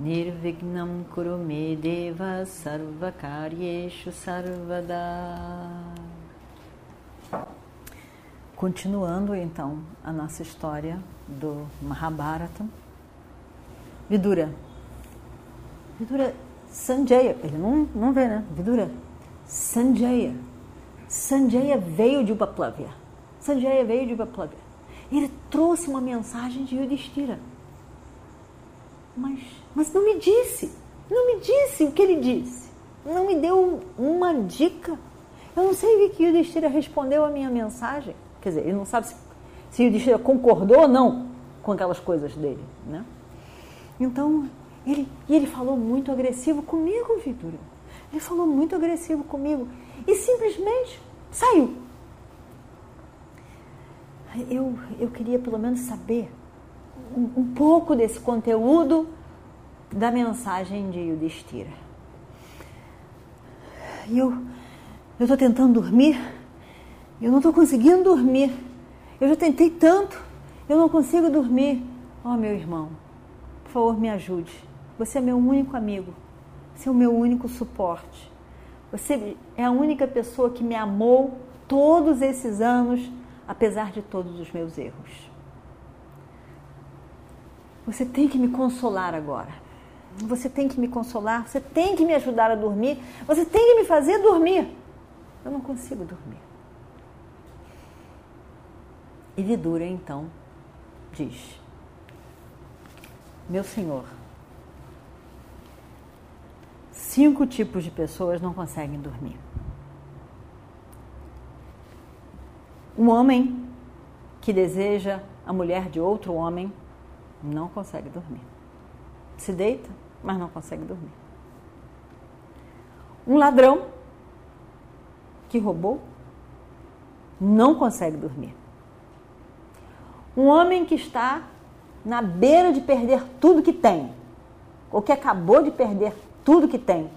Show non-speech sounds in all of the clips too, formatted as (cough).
Nirvignam Kurume Deva Sarvakaryeshu Sarvada Continuando então a nossa história do Mahabharata, Vidura. Vidura Sanjaya, ele não, não vê, né? Vidura Sanjaya. Sanjaya veio de Upaplavya. Sanjaya veio de Upaplavya. Ele trouxe uma mensagem de Yudhishthira. Mas, mas não me disse, não me disse o que ele disse. Não me deu uma dica. Eu não sei o que Yudhishthira respondeu à minha mensagem. Quer dizer, ele não sabe se, se Yudhishthira concordou ou não com aquelas coisas dele, né? Então, ele, e ele falou muito agressivo comigo, Vitor. Ele falou muito agressivo comigo e simplesmente saiu. Eu, eu queria pelo menos saber um, pouco desse conteúdo da mensagem de Yudhishthira. E eu estou tentando dormir eu não estou conseguindo dormir. Eu já tentei tanto, eu não consigo dormir. Oh, meu irmão, por favor, me ajude. Você é meu único amigo. Você é o meu único suporte. Você é a única pessoa que me amou todos esses anos, apesar de todos os meus erros. Você tem que me consolar agora. Você tem que me consolar. Você tem que me ajudar a dormir. Você tem que me fazer dormir. Eu não consigo dormir. E Vidura então diz: Meu senhor, cinco tipos de pessoas não conseguem dormir. Um homem que deseja a mulher de outro homem não consegue dormir. Se deita, mas não consegue dormir. Um ladrão que roubou não consegue dormir. Um homem que está na beira de perder tudo que tem, ou que acabou de perder tudo que tem,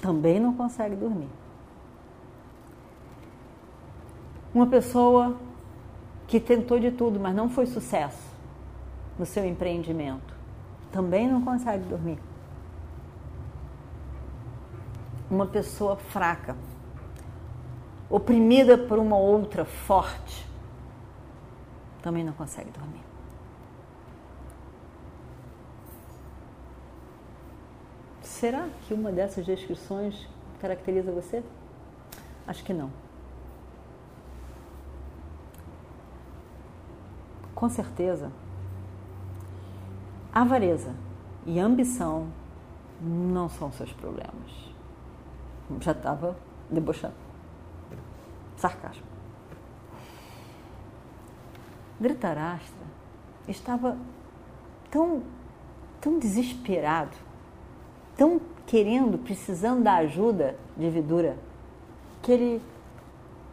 também não consegue dormir. Uma pessoa que tentou de tudo, mas não foi sucesso no seu empreendimento, também não consegue dormir. Uma pessoa fraca, oprimida por uma outra forte, também não consegue dormir. Será que uma dessas descrições caracteriza você? Acho que não. Com certeza, avareza e ambição não são seus problemas. Já estava debochando. Sarcasmo. Dhritarashtra estava tão, tão desesperado, tão querendo, precisando da ajuda de Vidura, que ele,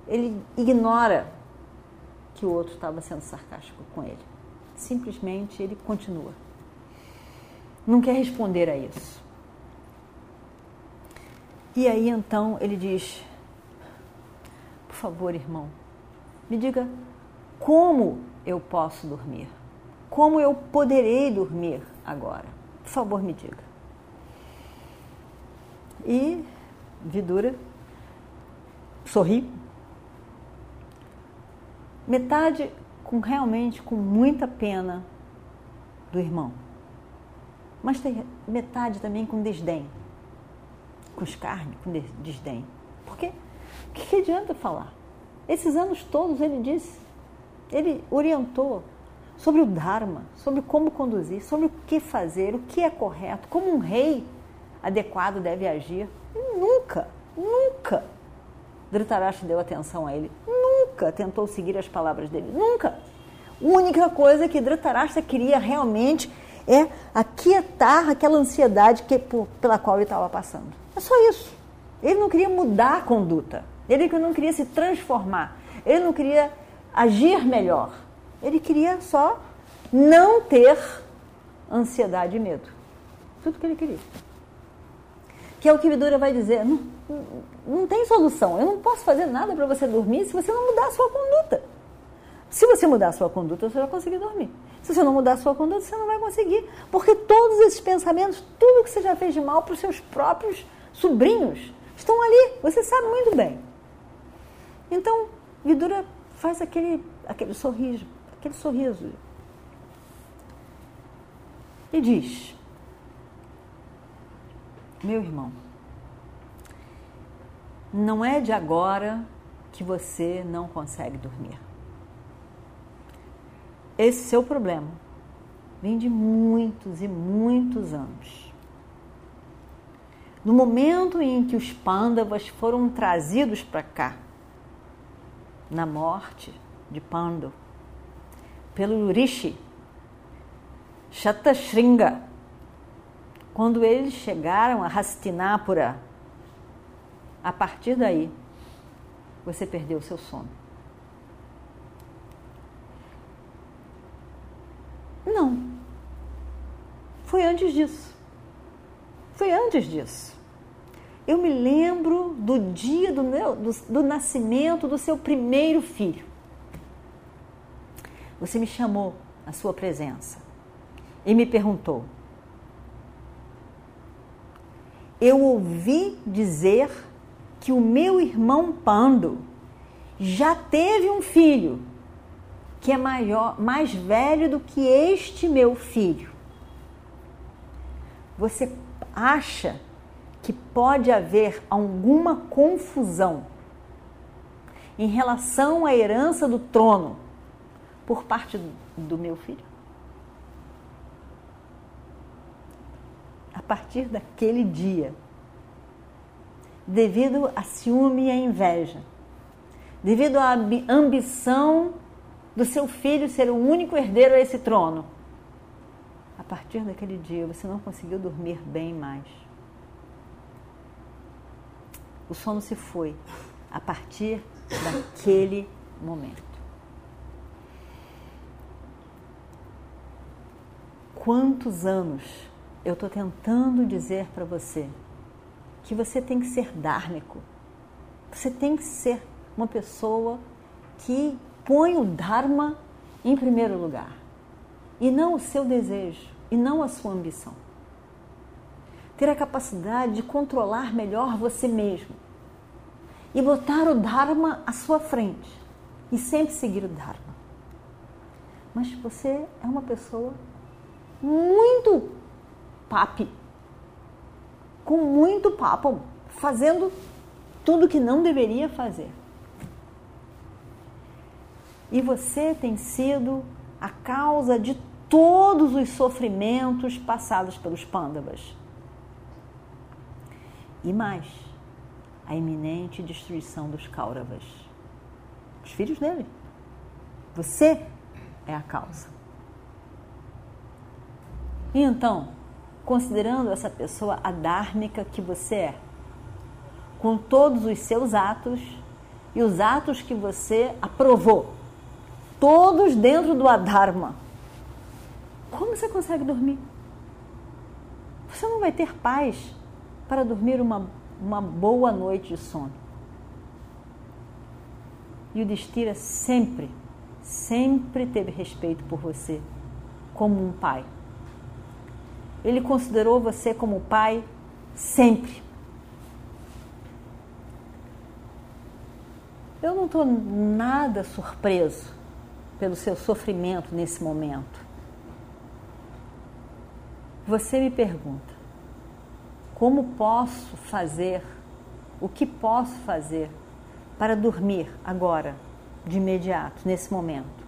ele ignora que o outro estava sendo sarcástico com ele. Simplesmente ele continua. Não quer responder a isso. E aí então ele diz: Por favor, irmão, me diga como eu posso dormir? Como eu poderei dormir agora? Por favor, me diga. E Vidura sorri. Metade com realmente com muita pena do irmão. Mas tem metade também com desdém. Com escárnio, com desdém. Porque o que, adianta falar? Esses anos todos ele disse: ele orientou sobre o Dharma, sobre como conduzir, sobre o que fazer, o que é correto, como um rei adequado deve agir. Nunca, nunca Dhritarashtra deu atenção a ele. Nunca tentou seguir as palavras dele. Nunca. A única coisa que Dhritarashtra queria realmente é aquietar aquela ansiedade que, por, pela qual ele estava passando. É só isso. Ele não queria mudar a conduta. Ele não queria se transformar. Ele não queria agir melhor. Ele queria só não ter ansiedade e medo. Tudo que ele queria. Que é o que Vidura vai dizer. Não, não tem solução. Eu não posso fazer nada para você dormir se você não mudar a sua conduta. Se você mudar a sua conduta, você vai conseguir dormir. Se você não mudar a sua conduta, você não vai conseguir. Porque todos esses pensamentos, tudo que você já fez de mal para os seus próprios sobrinhos, estão ali. Você sabe muito bem. Então, Vidura faz aquele, aquele sorriso, aquele sorriso. E diz: Meu irmão, não é de agora que você não consegue dormir. Esse seu problema vem de muitos e muitos anos. No momento em que os pândavas foram trazidos para cá, na morte de Pando, pelo Rishi Shatashringa, quando eles chegaram a Hastinapura, a partir daí você perdeu seu sono. Não. Foi antes disso. Foi antes disso. Eu me lembro do dia do, meu, do, do nascimento do seu primeiro filho. Você me chamou à sua presença e me perguntou. Eu ouvi dizer que o meu irmão Pando já teve um filho que é maior, mais velho do que este meu filho. Você acha que pode haver alguma confusão em relação à herança do trono por parte do meu filho? A partir daquele dia, devido a ciúme e a inveja, devido à ambição do seu filho ser o único herdeiro a esse trono. A partir daquele dia você não conseguiu dormir bem mais. O sono se foi a partir daquele momento. Quantos anos eu estou tentando dizer para você que você tem que ser dármico, você tem que ser uma pessoa que põe o Dharma em primeiro lugar e não o seu desejo e não a sua ambição. Ter a capacidade de controlar melhor você mesmo e botar o Dharma à sua frente e sempre seguir o Dharma. Mas você é uma pessoa muito papi, com muito papo, fazendo tudo que não deveria fazer. E você tem sido a causa de todos os sofrimentos passados pelos pândavas. E mais, a iminente destruição dos Kauravas, os filhos dele. Você é a causa. E então, considerando essa pessoa adármica que você é, com todos os seus atos e os atos que você aprovou, todos dentro do Adharma. Como você consegue dormir? Você não vai ter paz para dormir uma, uma boa noite de sono. E o Destira sempre, sempre teve respeito por você, como um pai. Ele considerou você como pai sempre. Eu não estou nada surpreso pelo seu sofrimento nesse momento. Você me pergunta: como posso fazer, o que posso fazer para dormir agora, de imediato, nesse momento?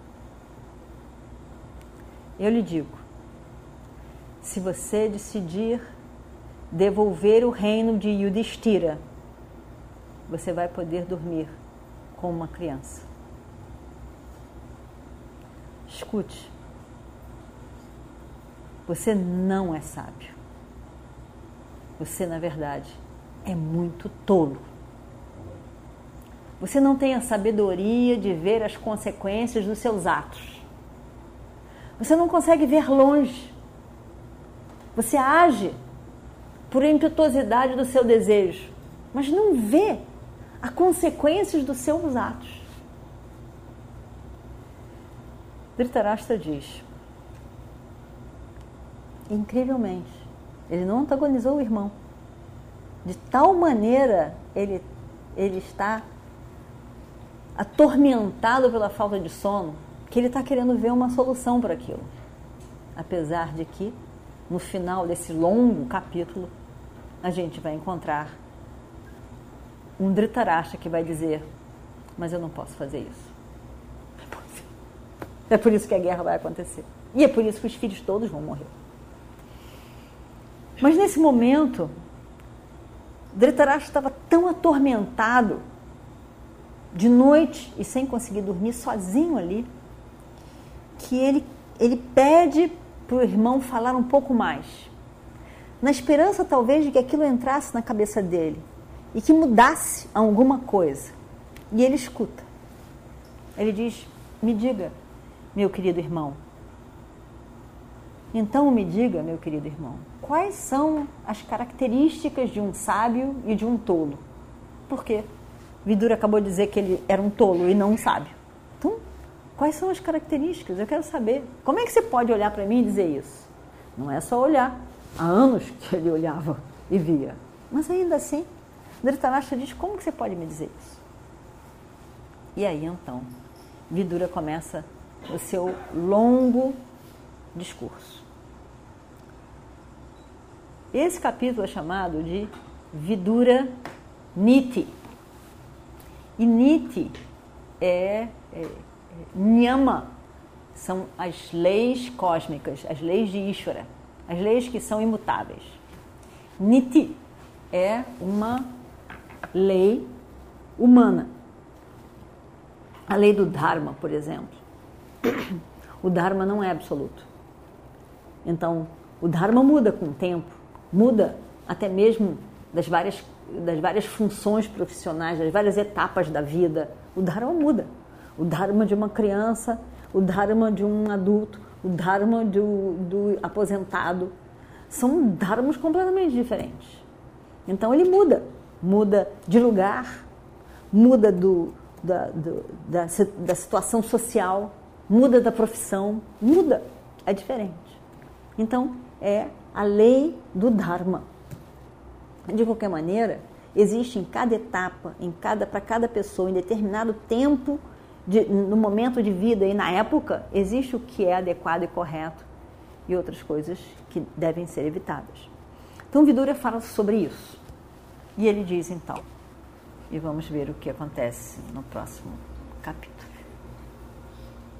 Eu lhe digo: se você decidir devolver o reino de Yudhishthira, você vai poder dormir como uma criança. Escute. Você não é sábio. Você, na verdade, é muito tolo. Você não tem a sabedoria de ver as consequências dos seus atos. Você não consegue ver longe. Você age por impetuosidade do seu desejo, mas não vê as consequências dos seus atos. Dhritarashtra diz, incrivelmente, ele não antagonizou o irmão. De tal maneira ele, ele está atormentado pela falta de sono que ele está querendo ver uma solução para aquilo. Apesar de que, no final desse longo capítulo, a gente vai encontrar um Dhritarashtra que vai dizer: Mas eu não posso fazer isso. É por isso que a guerra vai acontecer. E é por isso que os filhos todos vão morrer. Mas nesse momento, Dhritarashtra estava tão atormentado, de noite e sem conseguir dormir, sozinho ali, que ele, ele pede para o irmão falar um pouco mais, na esperança talvez de que aquilo entrasse na cabeça dele e que mudasse alguma coisa. E ele escuta. Ele diz: Me diga, meu querido irmão. Então me diga, meu querido irmão, quais são as características de um sábio e de um tolo? Por quê? Vidura acabou de dizer que ele era um tolo e não um sábio. Então, quais são as características? Eu quero saber. Como é que você pode olhar para mim e dizer isso? Não é só olhar. Há anos (laughs) que ele olhava e via. Mas ainda assim, Dhritarashtra diz, como que você pode me dizer isso? E aí, então, Vidura começa o seu longo discurso. Esse capítulo é chamado de Vidura Niti. E Niti é, é, é Nyama, são as leis cósmicas, as leis de Ishvara, as leis que são imutáveis. Niti é uma lei humana. A lei do Dharma, por exemplo. O Dharma não é absoluto. Então, o Dharma muda com o tempo, muda até mesmo das várias, das várias funções profissionais, das várias etapas da vida. O Dharma muda. O Dharma de uma criança, o Dharma de um adulto, o Dharma do, do aposentado. São Dharmas completamente diferentes. Então ele muda. Muda de lugar, muda do, da, do, da, da situação social, muda da profissão, muda. É diferente. Então, é a lei do Dharma. De qualquer maneira, existe em cada etapa, em cada para cada pessoa, em determinado tempo, de, no momento de vida e na época, existe o que é adequado e correto e outras coisas que devem ser evitadas. Então, Vidura fala sobre isso. E ele diz então, e vamos ver o que acontece no próximo capítulo.